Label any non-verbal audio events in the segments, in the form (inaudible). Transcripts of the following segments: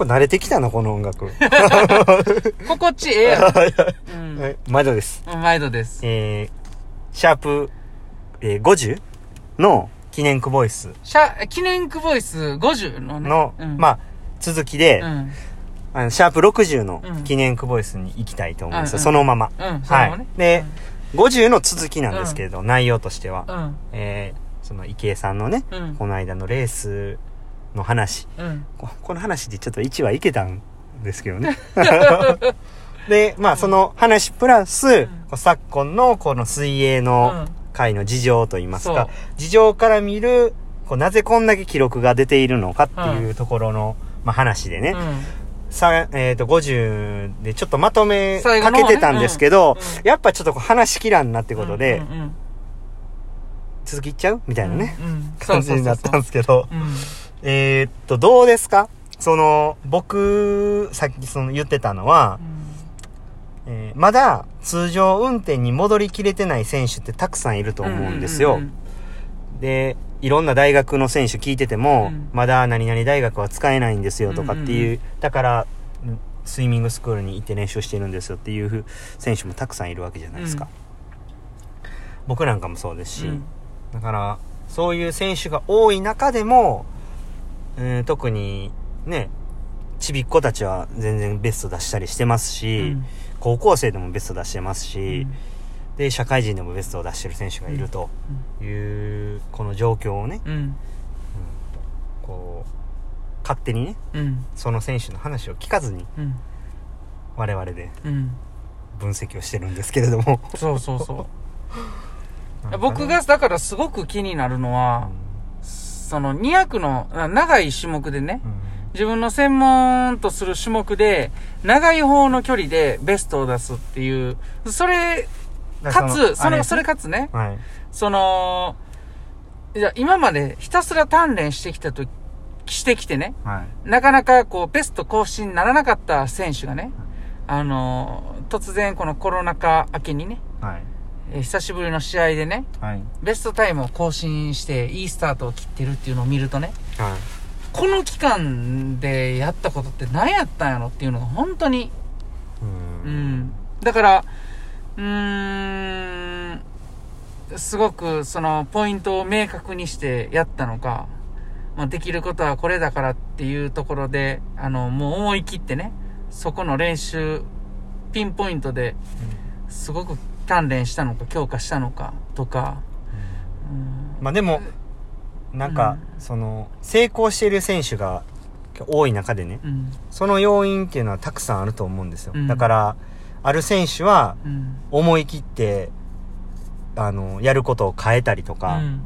これ慣れてきたな、この音楽。(laughs) 心地ええやろ。(laughs) うん。はい毎度です。うん毎度です。えー、シャープ、えー、50の記念クボイスシャ、記念クボイス50のね。の、うん、まあ、続きで、うん。あの、シャープ60のうん記念クボイスに行きたいと思うんですよ。そのまま。うん、それもね。で、50の続きなんですけれど、内容としては。うん。えー、その池江さんのね、うん。この間のレースの話。うん。ここの話でちょっと1話いけたんですけどね。(laughs) で、まあその話プラス、う昨今のこの水泳うのん。界の事情といいますか、事情から見る、こうなぜこんだけ記録が出ているのかっていうところの、まあ話でね、うん。さ、えっ、と、50でちょっとまとめかけてたんですけど、うんやっぱちょっとこう話しきらんなってことで、うんうん続きいっちゃう？みたいなね、うんうん感じになったんですけど、うん。えーっと、どうですか？その、僕、さっきその言ってたのは、えーまだ通常運転に戻りきれてない選手ってたくさんいると思うんですよ。うんで、いろんな大学の選手聞いてても、うん。まだ何々大学は使えないんですよとかっていう、うん。うんだから、うんスイミングスクールに行って練習してるんですよっていう選手もたくさんいるわけじゃないですか。僕なんかもそうですし、うん。だから、そういう選手が多い中でも、うん、特にね、ちびっ子たちは全然ベスト出したりしてますし、うん高校生でもベスト出してますし、うんで、社会人でもベストを出してる選手がいるという、この状況をね、うん。こう、勝手にね、うん。その選手の話を聞かずに、うん。我々でうん。分析をしてるんですけれども。そうそうそう。(laughs) 僕が、だからすごく気になるのは、その200のあ長い種目でね、うん自分の専門とする種目で、長い方の距離でベストを出すっていう、それ、だかつ、その、それかつね、はい。その、いや、今までひたすら鍛錬してきたと、してきてね、はい。なかなかこう、ベスト更新にならなかった選手がね、あの、突然このコロナ禍明けにね、はい。えー久しぶりの試合でね、はい。ベストタイムを更新して、いいスタートを切ってるっていうのを見るとね、はい。この期間でやったことって何やったんやろっていうのが本当に、う。うんん。だから、うーん、すごくそのポイントを明確にしてやったのか、まあ、できることはこれだからっていうところで、あの、もう思い切ってね、そこの練習、ピンポイントですごく鍛錬したのか強化したのかとか、うん。まあでも、なんか、その、成功している選手が多い中でね、うん、その要因っていうのはたくさんあると思うんですよ。うん。だから、ある選手はうん、思い切って、あの、やることを変えたりとか、うん。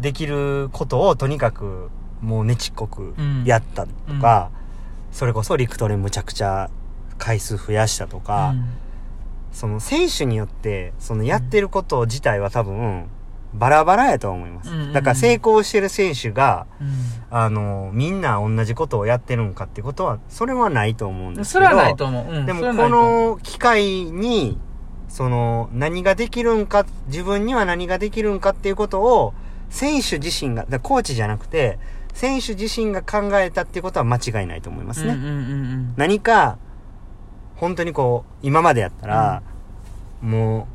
できることをとにかくもうねちっこくうん。やったとか、それこそ陸トレむちゃくちゃ回数増やしたとか、うんその選手によって、そのやってること自体は多分、バラバラやと思います。だから成功してる選手が、うんあの、みんな同じことをやってるんかってことは、それはないと思うんですけそど。れはないと思う。うん、でもこの機会に、その、何ができるんか、自分には何ができるんかっていうことを、選手自身が、コーチじゃなくて、選手自身が考えたっていうことは間違いないと思いますね。何か、本当にこう、今までやったら、も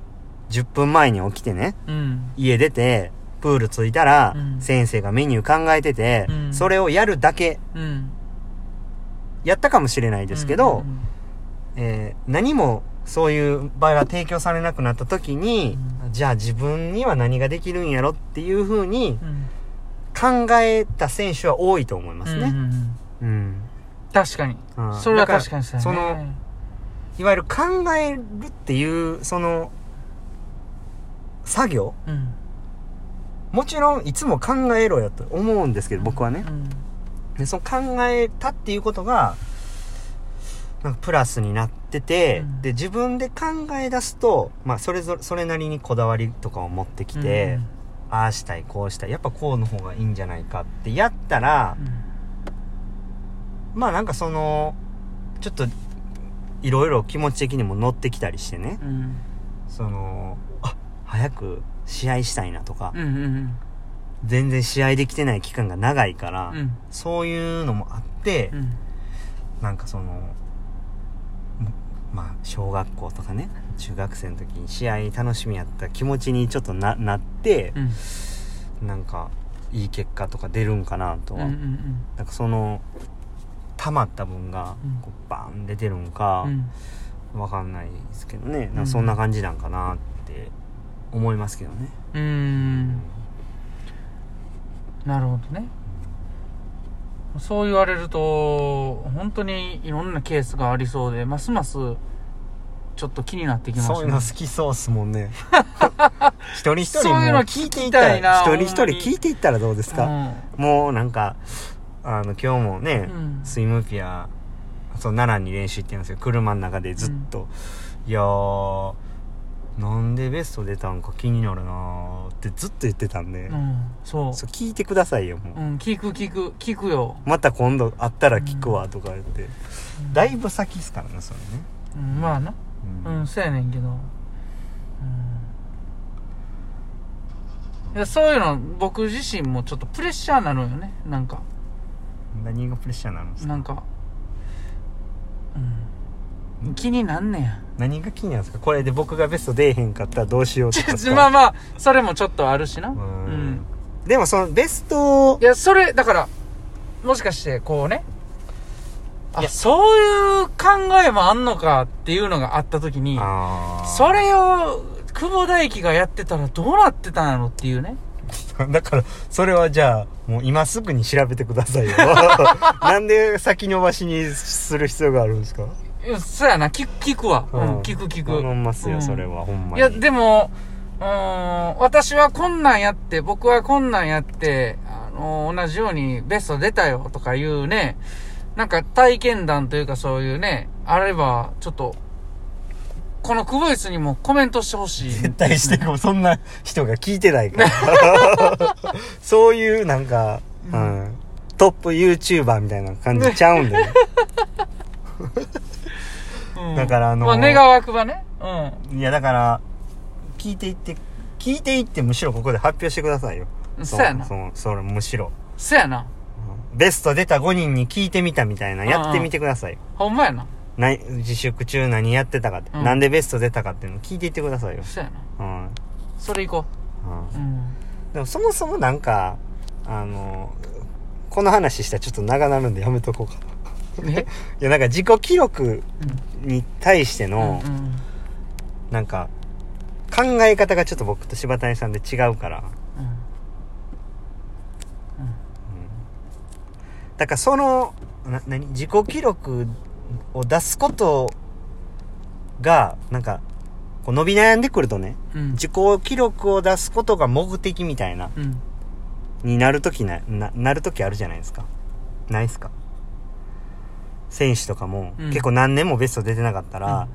う、10分前に起きてね、うん。うん。家出て、プール着いたら、うん先生がメニュー考えてて、うんそれをやるだけ、うん。やったかもしれないですけど、うんえー何もそういう場合は提供されなくなった時に、じゃあ自分には何ができるんやろっていうふうにうん考えた選手は多いと思いますね。うんうんうんうん。確かに。うんそれは確かにそねその、いわゆる考えるっていう、その、作業？うん。もちろんいつも考えろよと思うんですけど、僕はね。う。ん。で、その考えたっていうことが、なんかプラスになってて、うん。で、自分で考え出すと、まあ、それぞれ、それなりにこだわりとかを持ってきて、ああしたい、こうしたい、やっぱこうの方がいいんじゃないかってやったらう、ん。まあなんかその、ちょっと、いろいろ気持ち的にも乗ってきたりしてね、うん。その、あ、早く試合したいなとか、うんうん全然試合できてない期間が長いから、うん。そういうのもあって、うん。なんかそのまあ小学校とかね中学生の時に試合楽しみやった気持ちにちょっとななってう、ん。なんかいい結果とか出るんかなとは、うんうん。なんかその溜まった分がうん。こうバーン出てるんかうん。うんわかんないですけどね。なそんな感じなんかなって思いますけどね、うーん。なるほどね。そう言われると本当にいろんなケースがありそうでますますちょっと気になってきましたそういうの好きそうっすもんね。(laughs) 一人一人そういうのもう聞いていったら一人一人聞いていったらどうですか、もうなんかあの今日もね、うん。スイムピアそう奈良に練習行ってるんですよ。車の中でずっと、いやーなんでベスト出たんか気になるなー。ってずっと言ってたんで、うん、うん、そう。そう聞いてくださいよもう、うん聞く聞く聞くよ、また今度会ったら聞くわとか言って、うん。だいぶ先っすからねそれね、うん、まあな。ううんそうやねんけど、うん、いやそういうの僕自身もちょっとプレッシャーなのよねなんか何がプレッシャーなんですかなんか、うん、気になんねや。何が気になるんですか？これで僕がベスト出えへんかったらどうしようとか。ですかまあまあそれもちょっとあるしな。ううん。んでもそのベストいやそれだからもしかしてこうね。いや。あそういう考えもあんのかっていうのがあった時にあー。それを久保大輝がやってたらどうなってたんやろっていうね。(laughs) だから、それはじゃあ、もう今すぐに調べてくださいよ。(laughs) なんで先延ばしにする必要があるんですか？いやそうやな。聞く聞くわ、うん、聞く聞く。頼みますよ、うんそれは、ほんまに。いや、でも、うーん、私はこんなんやって、僕はこんなんやって、あの、同じようにベスト出たよとかいうね、なんか体験談というかそういうね、あれば、ちょっと、このクボイスにもコメントしてほしい。絶対しても、そんな人が聞いてないから。(laughs) そういう、なんか、うん、トップ YouTuber みたいな感じちゃうんでね。うんだからあのーまあ、願わくばね。うん。いや、だから、聞いていって、聞いていって、むしろここで発表してくださいよ。そうやなそう、それ、むしろ。そやな。ベスト出た5人に聞いてみたみたいな、やってみてくださいよ。ほんまやな。な自粛中何やってたかって、うんなんでベスト出たかっていうのを聞いていってくださいよ。そやな。うん。それ行こうんう。うん。でもそもそもなんか、あの、この話したらちょっと長なるんでやめとこうかな。え？(laughs) いや、なんか自己記録に対しての、うんうんなんか、考え方がちょっと僕と柴谷さんで違うから。だからその、な、何？自己記録を出すことが、なんか、こう伸び悩んでくるとね、うん。自己記録を出すことが目的みたいな、うん。になるときな、な、なるときあるじゃないですか。ないっすか？選手とかも、うん結構何年もベスト出てなかったら、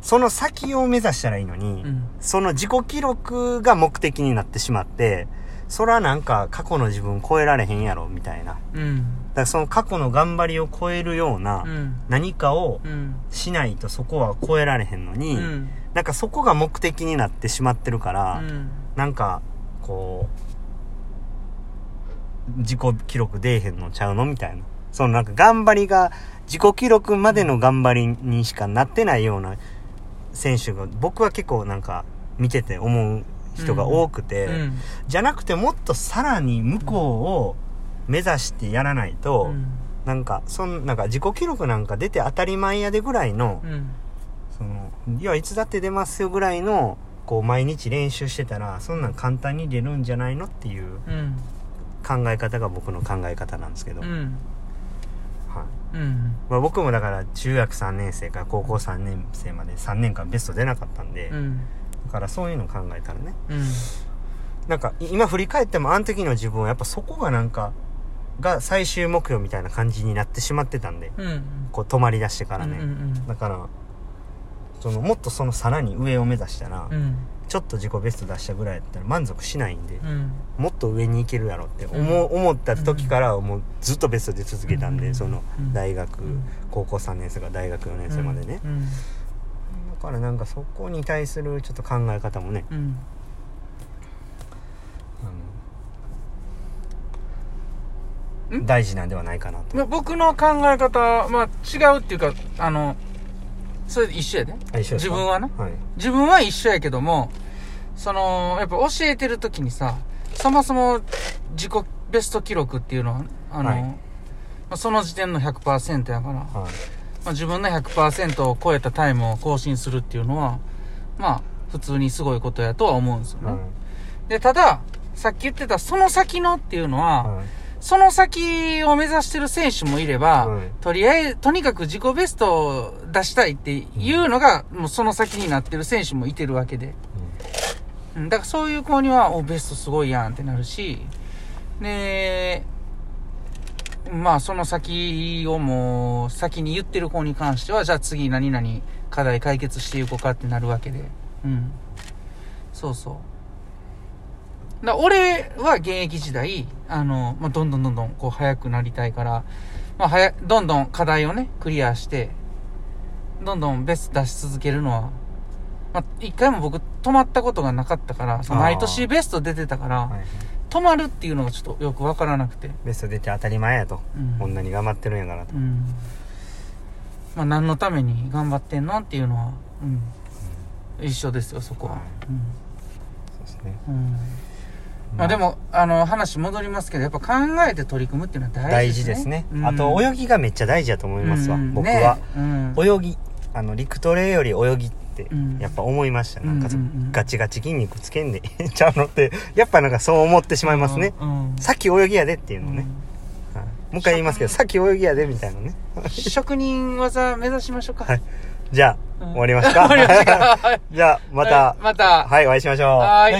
その先を目指したらいいのに、うん。その自己記録が目的になってしまって、それはなんか過去の自分超えられへんやろ、みたいな。だかうん。らその過去の頑張りを超えるようなうん。何かをうん。しないとそこは超えられへんのに、うん。なんかそこが目的になってしまってるから、うん。なんか、こう、自己記録出えへんのちゃうのみたいな。そのなんか頑張りが、自己記録までの頑張りにしかなってないような選手が、僕は結構なんか見てて思う人が多くて、うん。じゃなくてもっとさらに向こうを目指してやらないと、うん。なんか、そん、なんか自己記録なんか出て当たり前やでぐらいの、うん。その、いや、いつだって出ますよぐらいの、こう、毎日練習してたら、そんなん簡単に出るんじゃないのっていううん。考え方が僕の考え方なんですけど。はい。うん。うん。まあ僕もだから、中学3年生から高校3年生まで3年間ベスト出なかったんで、うん。だからそういうの考えたらね。うん。なんか、い今振り返っても、あの時の自分はやっぱそこがなんか、が最終目標みたいな感じになってしまってたんで、うん。こう止まり出してからね。うんうんだから、その、もっとそのさらに上を目指したら、うん。ちょっと自己ベスト出したぐらいやったら満足しないんで、うん。もっと上に行けるやろって思う、思った時からもうずっとベストで続けたんで、うんそのうん大学、うん高校3年生から大学4年生までね、うん。だからなんかそこに対するちょっと考え方もね、うん。あのん大事なんではないかなと。まあ僕の考え方、まあ違うっていうか、あの、それで一緒やで。あ一緒自分はな。はい。自分は一緒やけども、その、やっぱ教えてる時にさ、そもそも自己ベスト記録っていうのは、あの、はいまあその時点の100%やから、まはい。あ、自分の100%を超えたタイムを更新するっていうのは、まあ、普通にすごいことやとは思うんですよね。はい。で、ただ、さっき言ってたその先のっていうのは、はい。その先を目指してる選手もいれば、はいとりあえず、とにかく自己ベストを出したいっていうのが、もうその先になってる選手もいてるわけで。うんだからそういう子には、お、ベストすごいやんってなるし、で、まあその先をもう、先に言ってる子に関しては、じゃあ次何々課題解決していこうかってなるわけで。うん。そうそう。だ俺は現役時代、あの、まあ、どんどんどんどんこう速くなりたいから、まあ、はや、どんどん課題をね、クリアして、どんどんベスト出し続けるのは、まあ、一回も僕止まったことがなかったから、毎年ベスト出てたから、はい。止まるっていうのがちょっとよくわからなくて。ベスト出て当たり前やと。うんこんなに頑張ってるんやからとう。ん。まあ、何のために頑張ってんのっていうのは、うん。一緒ですよ、そこは。はいそうですね。うん。うん。まあでも、あの、話戻りますけど、やっぱ考えて取り組むっていうのは大大事ですね。事ですね。うんあと、泳ぎがめっちゃ大事やと思いますわう。ん僕は。ねうん。泳ぎ、あの、陸トレより泳ぎってうん、やっぱ思いました。なんかそうんうんうんガチガチ筋肉つけんでええんちゃうのって、やっぱなんかそう思ってしまいますね。うん。さっき泳ぎやでっていうのね。はいもう一回言いますけど、さっき泳ぎやでみたいなね。う (laughs) ん職人技目指しましょうか。はい。じゃあ、うん終わりますか？(laughs) (laughs) じゃあ、またはい、また。はい、お会いしましょう。はい